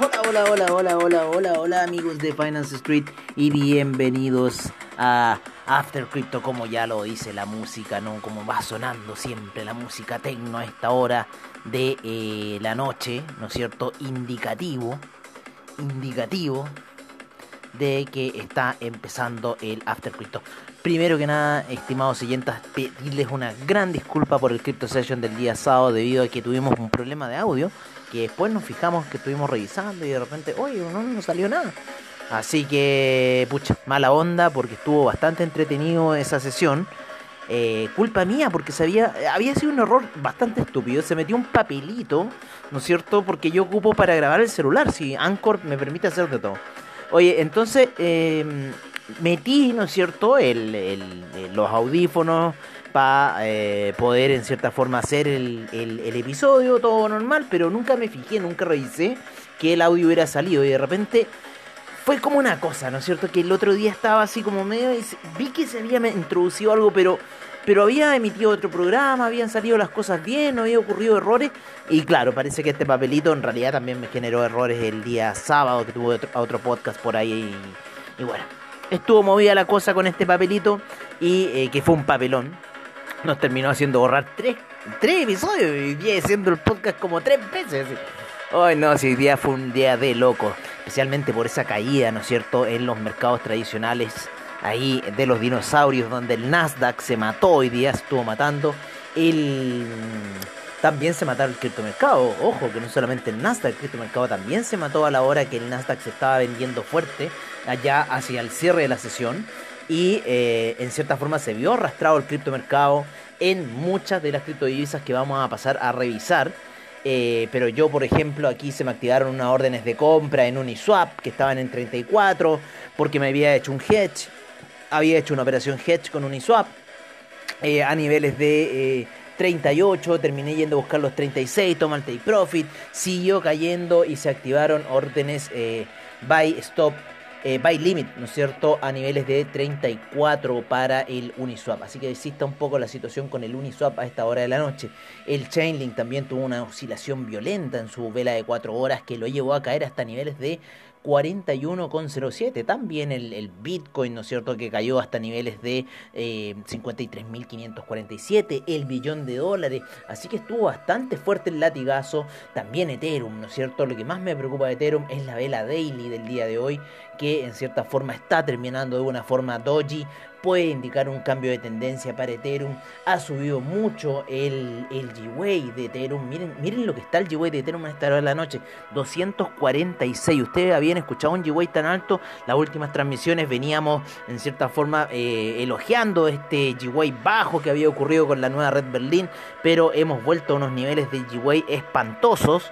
hola, hola, hola, hola, hola, hola amigos de Finance Street y bienvenidos a After Crypto como ya lo dice la música, ¿no? Como va sonando siempre la música tecno a esta hora de eh, la noche, ¿no es cierto? Indicativo, indicativo de que está empezando el After Crypto. Primero que nada, estimados oyentes, pedirles una gran disculpa por el Crypto Session del día sábado debido a que tuvimos un problema de audio que después nos fijamos que estuvimos revisando y de repente, oye, no nos salió nada. Así que, pucha, mala onda porque estuvo bastante entretenido esa sesión. Eh, culpa mía porque sabía, había sido un error bastante estúpido. Se metió un papelito, ¿no es cierto? Porque yo ocupo para grabar el celular, si Anchor me permite hacer de todo. Oye, entonces eh, metí, ¿no es cierto?, el, los audífonos para eh, poder en cierta forma hacer el, episodio, todo normal, pero nunca me fijé, nunca revisé que el audio hubiera salido y de repente fue como una cosa, ¿no es cierto? Que el otro día estaba así como medio vi que se había introducido algo, pero pero había emitido otro programa, habían salido las cosas bien, no había ocurrido errores. Y claro, parece que este papelito en realidad también me generó errores el día sábado que tuve otro, podcast por ahí. Y, bueno, estuvo movida la cosa con este papelito y eh, que fue un papelón nos terminó haciendo borrar tres, tres episodios y día haciendo el podcast como tres veces. Hoy no, si hoy día fue un día de loco, especialmente por esa caída, ¿no es cierto?, en los mercados tradicionales ahí de los dinosaurios, donde el Nasdaq se mató hoy día, estuvo matando. El, también se mató el criptomercado. Ojo, que no solamente el Nasdaq, el criptomercado también se mató a la hora que el Nasdaq se estaba vendiendo fuerte, allá hacia el cierre de la sesión y eh, en cierta forma se vio arrastrado el criptomercado en muchas de las criptodivisas que vamos a pasar a revisar. Eh, pero yo, por ejemplo, aquí se me activaron unas órdenes de compra en Uniswap que estaban en 34 porque me había hecho un hedge. Había hecho una operación hedge con Uniswap eh, a niveles de 38. Terminé yendo a buscar los 36. Toma el take profit. Siguió cayendo y se activaron órdenes buy, stop eh, by limit, ¿no es cierto?, a niveles de 34 para el Uniswap. Así que exista un poco la situación con el Uniswap a esta hora de la noche. El Chainlink también tuvo una oscilación violenta en su vela de 4 horas que lo llevó a caer hasta niveles de 41,07. También el, Bitcoin, ¿no es cierto?, que cayó hasta niveles de eh, 53.547, el billón de dólares. Así que estuvo bastante fuerte el latigazo. También Ethereum, ¿no es cierto? Lo que más me preocupa de Ethereum es la vela daily del día de hoy, que en cierta forma está terminando de una forma doji, puede indicar un cambio de tendencia para Ethereum. Ha subido mucho el, el G-Way de Ethereum. Miren, miren lo que está el G-Way de Ethereum a esta hora de la noche. 246. Ustedes habían escuchado un G-Way tan alto. Las últimas transmisiones veníamos en cierta forma eh, elogiando este G-Way bajo que había ocurrido con la nueva Red Berlin. Pero hemos vuelto a unos niveles de G-Way espantosos.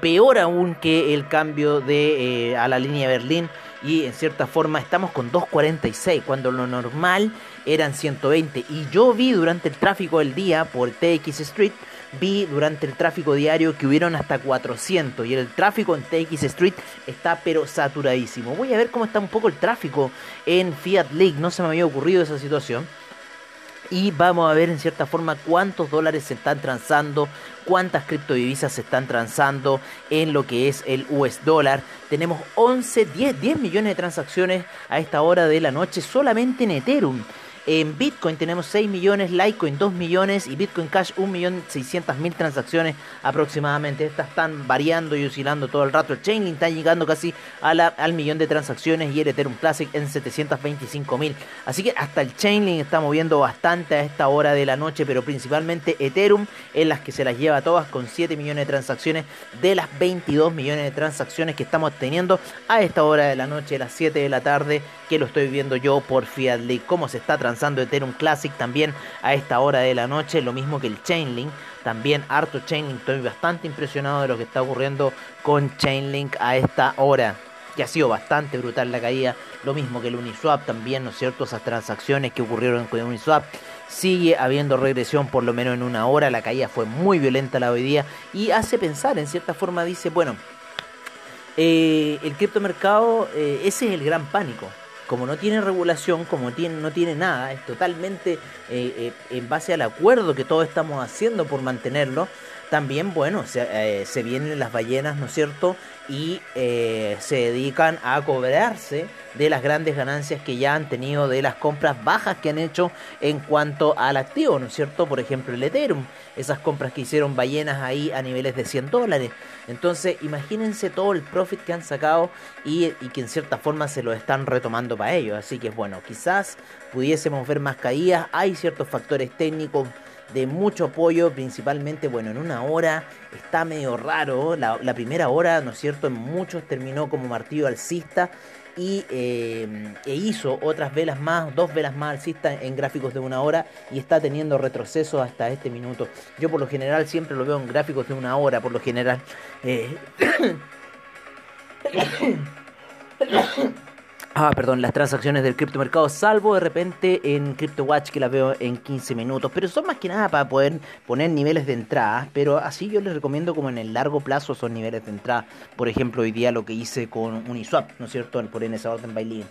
Peor aún que el cambio de, eh, a la línea Berlin en cierta forma estamos con 2.46 cuando lo normal eran 120 y yo vi durante el tráfico del día por TX Street vi durante el tráfico diario que hubieron hasta 400 y el tráfico en TX Street está pero saturadísimo. Voy a ver cómo está un poco el tráfico en Fiat League, no se me había ocurrido esa situación y vamos a ver en cierta forma cuántos dólares se están transando, cuántas criptodivisas se están transando en lo que es el US dólar. Tenemos 11, 10, 10 millones de transacciones a esta hora de la noche solamente en Ethereum. En Bitcoin tenemos 6 millones, Litecoin 2 millones y Bitcoin Cash 1.600.000 transacciones aproximadamente. Estas están variando y oscilando todo el rato. El Chainlink está llegando casi a al millón de transacciones y el Ethereum Classic en 725.000. Así que hasta el Chainlink está moviendo bastante a esta hora de la noche, pero principalmente Ethereum en las que se las lleva todas con 7 millones de transacciones de las 22 millones de transacciones que estamos teniendo a esta hora de la noche, a las 7 de la tarde, que lo estoy viendo yo por Fiat League. Cómo se está transando lanzando Ethereum Classic también a esta hora de la noche, lo mismo que el Chainlink, también harto Chainlink, estoy bastante impresionado de lo que está ocurriendo con Chainlink a esta hora que ha sido bastante brutal la caída, lo mismo que el Uniswap también, ¿no es cierto? Esas transacciones que ocurrieron con Uniswap, sigue habiendo regresión por lo menos en una hora, la caída fue muy violenta la hoy día y hace pensar, en cierta forma dice, bueno, eh, el criptomercado, eh, ese es el gran pánico, como no tiene regulación, como tiene, no tiene nada, es totalmente eh, eh, en base al acuerdo que todos estamos haciendo por mantenerlo, también, bueno, se, eh, se vienen las ballenas, ¿no es cierto? Y eh, se dedican a cobrarse de las grandes ganancias que ya han tenido de las compras bajas que han hecho en cuanto al activo, ¿no es cierto? Por ejemplo, el Ethereum, esas compras que hicieron ballenas ahí a niveles de 100 dólares. Entonces, imagínense todo el profit que han sacado y, y que en cierta forma se lo están retomando para ellos. Así que, bueno, quizás pudiésemos ver más caídas. Hay ciertos factores técnicos de mucho apoyo, principalmente, bueno, en una hora está medio raro, la, primera hora, ¿no es cierto?, en muchos terminó como martillo alcista y eh, e hizo otras velas más, dos velas más alcistas en gráficos de una hora y está teniendo retroceso hasta este minuto. Yo por lo general siempre lo veo en gráficos de una hora, por lo general. Eh, Ah, perdón, las transacciones del criptomercado, salvo de repente en CryptoWatch que las veo en 15 minutos, pero son más que nada para poder poner niveles de entrada, pero así yo les recomiendo como en el largo plazo son niveles de entrada. Por ejemplo, hoy día lo que hice con Uniswap, ¿no es cierto? Por en esa orden by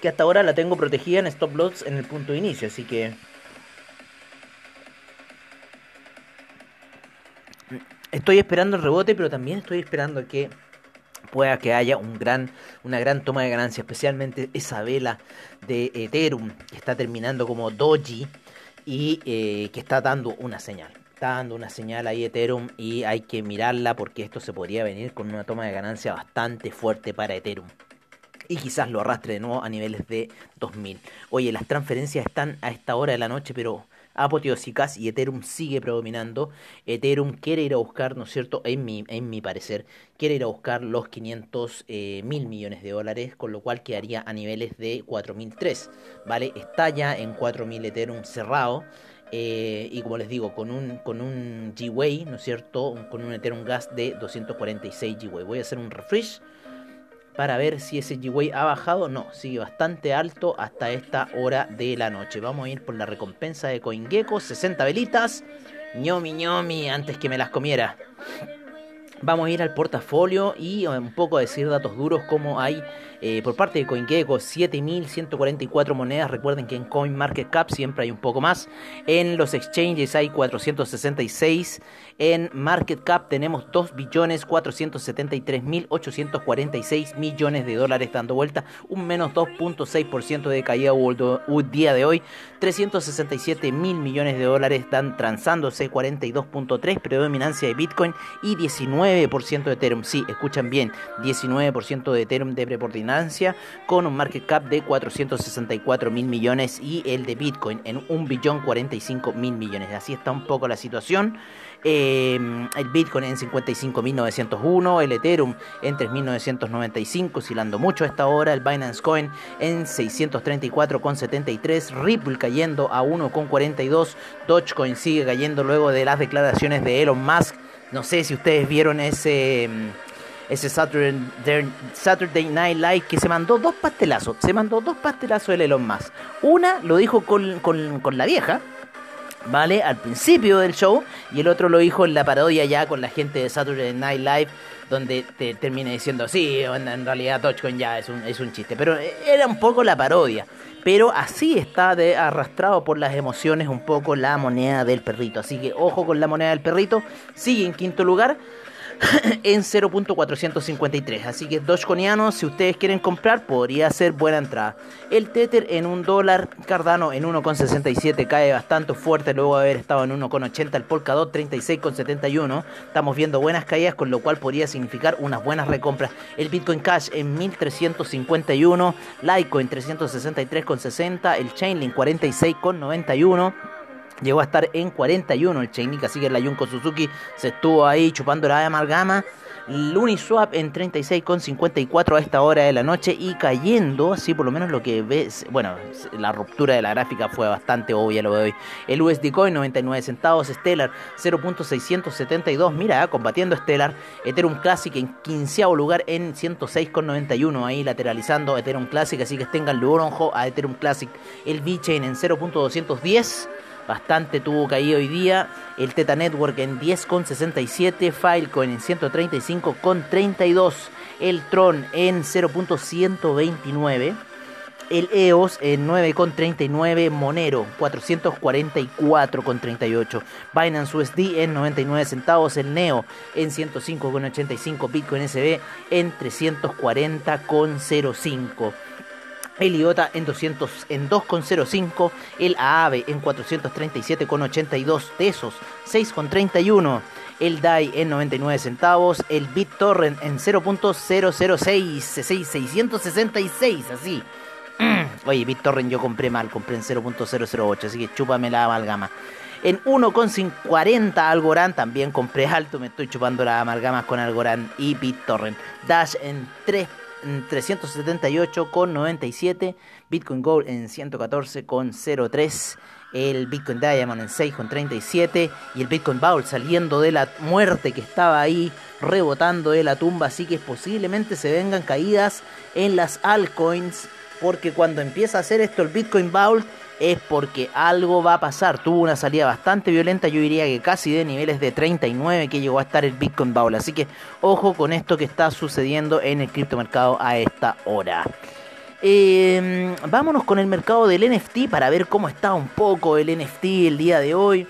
Que hasta ahora la tengo protegida en stop loss en el punto de inicio, así que estoy esperando el rebote, pero también estoy esperando que pueda que haya un gran, una gran toma de ganancia, especialmente esa vela de Ethereum que está terminando como doji y eh, que está dando una señal. Está dando una señal ahí Ethereum y hay que mirarla porque esto se podría venir con una toma de ganancia bastante fuerte para Ethereum y quizás lo arrastre de nuevo a niveles de 2000. Oye, las transferencias están a esta hora de la noche, pero apoteósicas y Ethereum sigue predominando. Ethereum quiere ir a buscar, ¿no es cierto? En mi, en mi parecer, quiere ir a buscar los 500 eh, mil millones de dólares, con lo cual quedaría a niveles de 4003, ¿vale? Está ya en 4000 Ethereum cerrado. Eh, y como les digo, con un, con un G-Way, ¿no es cierto? Con un Ethereum Gas de 246 G-Way. Voy a hacer un refresh para ver si ese G-Way ha bajado. No, sigue bastante alto hasta esta hora de la noche. Vamos a ir por la recompensa de CoinGecko, 60 velitas. ñomi ñomi, antes que me las comiera. Vamos a ir al portafolio y un poco a decir datos duros como hay eh, por parte de CoinGecko 7.144 monedas. Recuerden que en CoinMarketCap siempre hay un poco más. En los exchanges hay 466. En Market Cap tenemos 2 billones 473 mil 846 millones de dólares dando vuelta, un menos 2.6% de caída el día de hoy, 367 mil millones de dólares están transándose, 42.3 predominancia de Bitcoin y 19% de Ethereum. Sí, escuchan bien, 19% de Ethereum de predominancia con un market cap de 464 mil millones y el de Bitcoin en 1 billón 45 mil millones. Así está un poco la situación. Em, el Bitcoin en 55.901, el Ethereum en 3.995, oscilando mucho a esta hora, el Binance Coin en 634,73, Ripple cayendo a 1,42, Dogecoin sigue cayendo luego de las declaraciones de Elon Musk. No sé si ustedes vieron ese em, ese Saturday, Night Live que se mandó dos pastelazos. Se mandó dos pastelazos el Elon Musk. Una lo dijo con, con, con la vieja, ¿vale? Al principio del show, y el otro lo dijo en la parodia ya con la gente de Saturday Night Live, donde te termina diciendo, sí, en, realidad Dogecoin ya es un, es un chiste, pero era un poco la parodia. Pero así está de arrastrado por las emociones un poco la moneda del perrito. Así que ojo con la moneda del perrito. Sigue en quinto lugar. en 0.453. Así que Dogecoiniano, si ustedes quieren comprar, podría ser buena entrada. El Tether en un dólar, Cardano en 1.67 cae bastante fuerte luego de haber estado en 1.80. El Polkadot 36.71. Estamos viendo buenas caídas, con lo cual podría significar unas buenas recompras. El Bitcoin Cash en 1351. Litecoin 363.60. El Chainlink 46.91. Llegó a estar en 41 el Chainlink, así que la Junko Suzuki se estuvo ahí chupando la amalgama. Uniswap en 36,54 a esta hora de la noche y cayendo, así por lo menos lo que ves, bueno, la ruptura de la gráfica fue bastante obvia lo de hoy. El USD Coin 99 centavos, Stellar 0.672, mira, combatiendo Stellar, Ethereum Classic en 15 lugar en 106,91, ahí lateralizando Ethereum Classic, así que tengan ojo a Ethereum Classic, el VeChain en 0.210 bastante tuvo caído hoy día. El Teta Network en 10,67. Filecoin en 135,32. El Tron en 0.129. El EOS en 9,39. Monero 444,38. Binance USD en 99 centavos. El NEO en 105,85. Bitcoin SB en 340,05 el IOTA en, 200, en 2,05, el AAVE en 437,82 pesos, 6,31, el DAI en 99 centavos, el BitTorrent en 0.006, 666, así. Oye, BitTorrent yo compré mal, compré en 0.008, así que chúpame la amalgama. En 1,40 Algorand también compré alto, me estoy chupando la amalgama con Algorand y BitTorrent. Dash en 3 378,97, Bitcoin Gold en 114,03, el Bitcoin Diamond en 6,37 y el Bitcoin Bowl saliendo de la muerte que estaba ahí rebotando de la tumba, así que posiblemente se vengan caídas en las altcoins porque cuando empieza a hacer esto el Bitcoin Bowl es porque algo va a pasar. Tuvo una salida bastante violenta, yo diría que casi de niveles de 39 que llegó a estar el Bitcoin Bowl. Así que ojo con esto que está sucediendo en el criptomercado a esta hora. Em, vámonos con el mercado del NFT para ver cómo está un poco el NFT el día de hoy.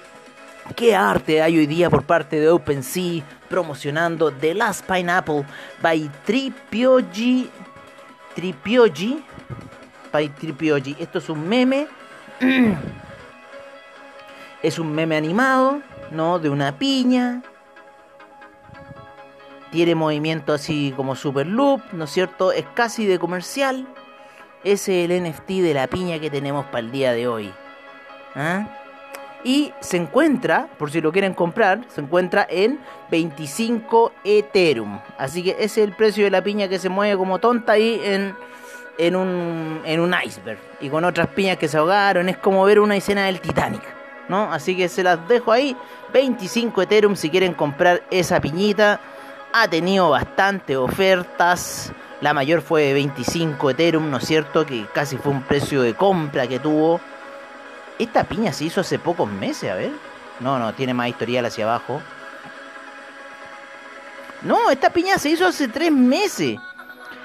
¿Qué arte hay hoy día por parte de OpenSea promocionando The Last Pineapple by Tripioji? Tripioji. By Tripioji. Esto es un meme es un meme animado, ¿no? De una piña. Tiene movimiento así como super loop, ¿no es cierto? Es casi de comercial. Ese es el NFT de la piña que tenemos para el día de hoy. ¿Ah? Y se encuentra, por si lo quieren comprar, se encuentra en 25 Ethereum. Así que ese es el precio de la piña que se mueve como tonta ahí en en un, en un iceberg y con otras piñas que se ahogaron. Es como ver una escena del Titanic, ¿no? Así que se las dejo ahí. 25 Ethereum si quieren comprar esa piñita. Ha tenido bastante ofertas. La mayor fue de 25 Ethereum, ¿no es cierto? Que casi fue un precio de compra que tuvo. Esta piña se hizo hace pocos meses, a ver. No, no, tiene más historial hacia abajo. No, esta piña se hizo hace tres meses.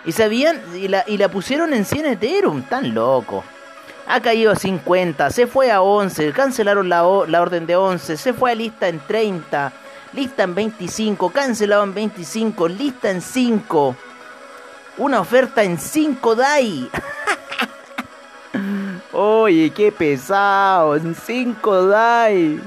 Y sabían, y la, y la pusieron en 100 Ethereum, tan loco. Ha caído a 50, se fue a 11, cancelaron la, la orden de 11, se fue a lista en 30, lista en 25, cancelado en 25, lista en 5. Una oferta en 5 DAI. Oye, qué pesado, en 5 DAI.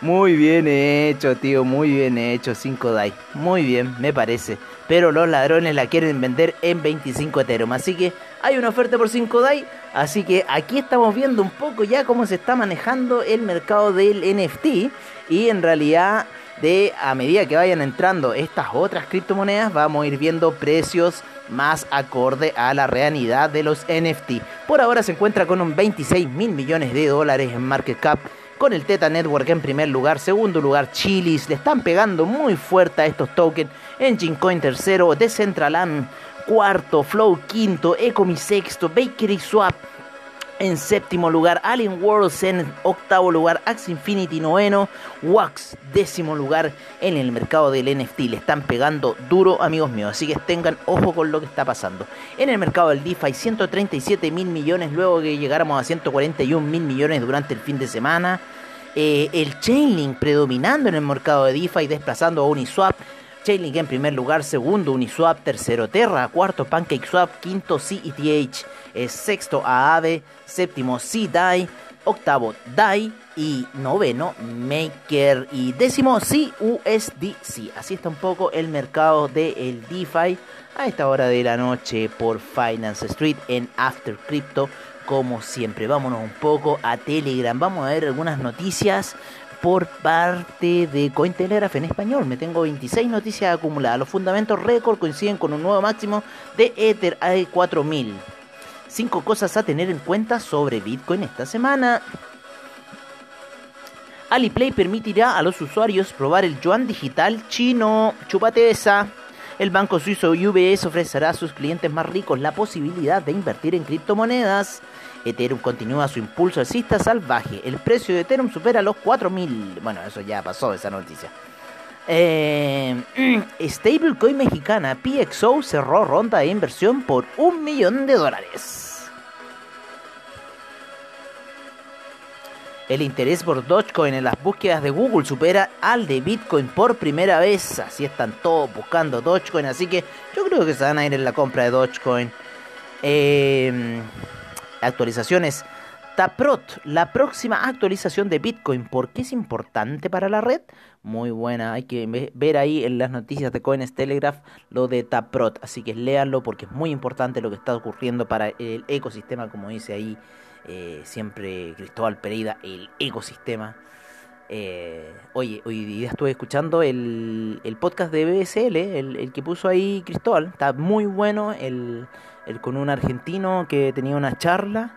Muy bien hecho, tío, muy bien hecho, 5 DAI. Muy bien, me parece pero los ladrones la quieren vender en 25 Ethereum. Así que hay una oferta por 5 DAI. Así que aquí estamos viendo un poco ya cómo se está manejando el mercado del NFT. Y en realidad, de a medida que vayan entrando estas otras criptomonedas, vamos a ir viendo precios más acorde a la realidad de los NFT. Por ahora se encuentra con un 26 mil millones de dólares en market cap con el Teta Network en primer lugar, segundo lugar Chilis, le están pegando muy fuerte a estos tokens, Engine Coin tercero, Decentraland cuarto, Flow quinto, Ecomi sexto, Bakery Swap en séptimo lugar, Alien Worlds en octavo lugar, Axe Infinity noveno, Wax décimo lugar en el mercado del NFT. Le están pegando duro, amigos míos, así que tengan ojo con lo que está pasando. En el mercado del DeFi, 137 mil millones, luego que llegáramos a 141 mil millones durante el fin de semana. Eh, el Chainlink predominando en el mercado de DeFi, desplazando a Uniswap. Chainlink en primer lugar, segundo Uniswap, tercero Terra, cuarto PancakeSwap, quinto CETH sexto Aave, séptimo C-DAI, octavo DAI y noveno Maker y décimo CUSDC. Así está un poco el mercado del DeFi a esta hora de la noche por Finance Street en After Crypto. Como siempre, vámonos un poco a Telegram. Vamos a ver algunas noticias por parte de Cointelegraph en español. Me tengo 26 noticias acumuladas. Los fundamentos récord coinciden con un nuevo máximo de Ether a 4000. 5 cosas a tener en cuenta sobre Bitcoin esta semana. Aliplay permitirá a los usuarios probar el yuan digital chino. Chupate esa. El banco suizo UBS ofrecerá a sus clientes más ricos la posibilidad de invertir en criptomonedas. Ethereum continúa su impulso alcista salvaje. El precio de Ethereum supera los 4.000. Bueno, eso ya pasó, esa noticia. Eh, stablecoin mexicana PXO cerró ronda de inversión por un millón de dólares. El interés por Dogecoin en las búsquedas de Google supera al de Bitcoin por primera vez. Así están todos buscando Dogecoin. Así que yo creo que se van a ir en la compra de Dogecoin. Eh, actualizaciones. Taprot, la próxima actualización de Bitcoin. ¿Por qué es importante para la red? Muy buena. Hay que ver ahí en las noticias de Coins Telegraph lo de Taprot. Así que léanlo porque es muy importante lo que está ocurriendo para el ecosistema, como dice ahí eh, siempre Cristóbal Pereira, el ecosistema. Eh, oye, hoy día estuve escuchando el, podcast de BSL, el, que puso ahí Cristóbal. Está muy bueno, el, el con un argentino que tenía una charla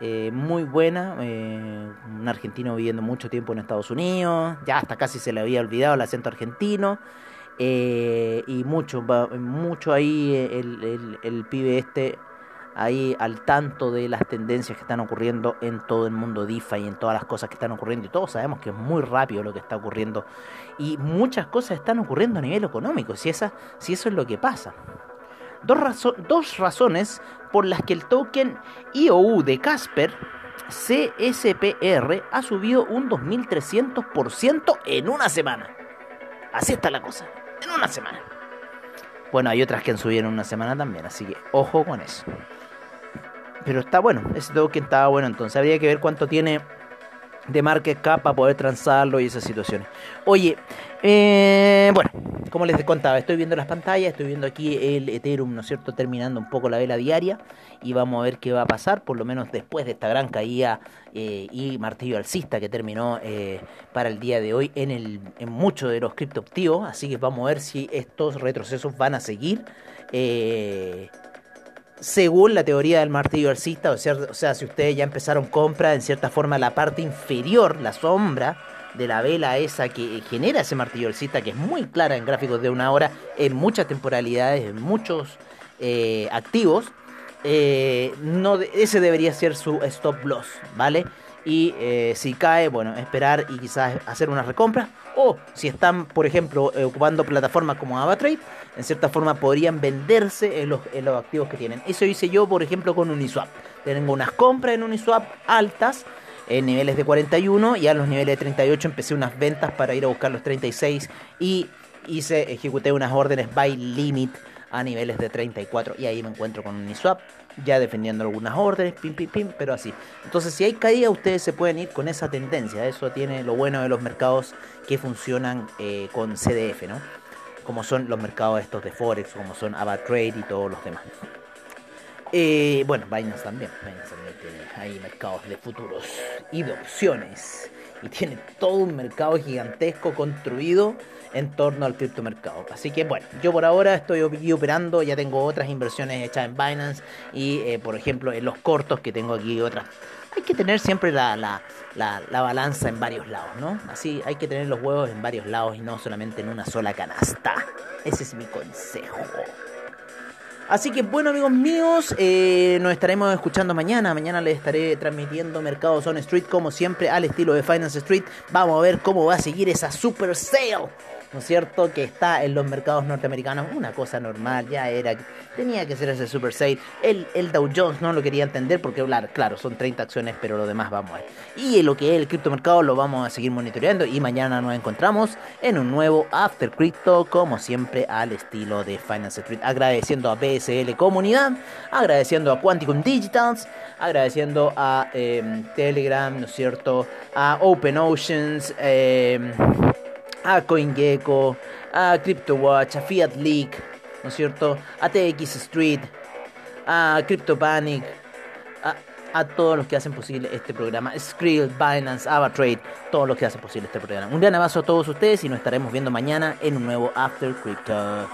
eh, muy buena. un argentino viviendo mucho tiempo en Estados Unidos, ya hasta casi se le había olvidado el acento argentino. y mucho, mucho ahí el, el, el pibe este ahí al tanto de las tendencias que están ocurriendo en todo el mundo DeFi y en todas las cosas que están ocurriendo. Y todos sabemos que es muy rápido lo que está ocurriendo. Y muchas cosas están ocurriendo a nivel económico, si, esa, si eso es lo que pasa. Dos, dos razones por las que el token IOU de Casper, CSPR, ha subido un 2300% en una semana. Así está la cosa, en una semana. Bueno, hay otras que han subido en una semana también, así que ojo con eso. Pero está bueno, ese token estaba bueno, entonces habría que ver cuánto tiene de market cap para poder transarlo y esas situaciones. Oye, eh, bueno, como les contaba, estoy viendo las pantallas, estoy viendo aquí el Ethereum, ¿no es cierto?, terminando un poco la vela diaria y vamos a ver qué va a pasar, por lo menos después de esta gran caída eh, y martillo alcista que terminó eh, para el día de hoy en, el, en muchos de los criptoactivos, así que vamos a ver si estos retrocesos van a seguir. Eh, según la teoría del martillo alcista, o sea, o sea, si ustedes ya empezaron compra, en cierta forma la parte inferior, la sombra de la vela esa que genera ese martillo alcista, que es muy clara en gráficos de una hora, en muchas temporalidades, en muchos eh, activos, eh, no, ese debería ser su stop loss, ¿vale? Y eh, si cae, bueno, esperar y quizás hacer una recompra. O si están, por ejemplo, ocupando plataformas como AvaTrade, en cierta forma podrían venderse en los, activos que tienen. Eso hice yo, por ejemplo, con Uniswap. Tengo unas compras en Uniswap altas, en niveles de 41, y a los niveles de 38 empecé unas ventas para ir a buscar los 36 y hice, ejecuté unas órdenes by limit a niveles de 34 y ahí me encuentro con Uniswap ya defendiendo algunas órdenes, pim pim pim, pero así. Entonces, si hay caída, ustedes se pueden ir con esa tendencia. Eso tiene lo bueno de los mercados que funcionan eh, con CDF, ¿no? como son los mercados estos de Forex, como son AvaTrade y todos los demás. Eh, bueno, Binance también, Binance también tiene mercados de futuros y de opciones. Y tiene todo un mercado gigantesco construido en torno al criptomercado. Así que bueno, yo por ahora estoy operando, ya tengo otras inversiones hechas en Binance y eh, por ejemplo en los cortos que tengo aquí otras hay que tener siempre la, la, la, balanza en varios lados, ¿no? Así hay que tener los huevos en varios lados y no solamente en una sola canasta. Ese es mi consejo. Así que bueno amigos míos, eh, nos estaremos escuchando mañana. Mañana les estaré transmitiendo Mercados on Street como siempre al estilo de Finance Street. Vamos a ver cómo va a seguir esa super sale ¿no es cierto? Que está en los mercados norteamericanos, una cosa normal, ya era, tenía que ser ese super sale. El, el Dow Jones no lo quería entender porque, claro, son 30 acciones, pero lo demás vamos a ver. Y lo que es el criptomercado lo vamos a seguir monitoreando y mañana nos encontramos en un nuevo After Crypto, como siempre, al estilo de Finance Street. Agradeciendo a BSL Comunidad, agradeciendo a Quanticum Digitals, agradeciendo a em, Telegram, ¿no es cierto? A Open Oceans, eh, a CoinGecko, a CryptoWatch, a Fiat Leak, ¿no es cierto? A TX Street, a CryptoPanic, a, a todos los que hacen posible este programa, Skrill, Binance, AvaTrade, todos los que hacen posible este programa. Un gran abrazo a todos ustedes y nos estaremos viendo mañana en un nuevo After Crypto.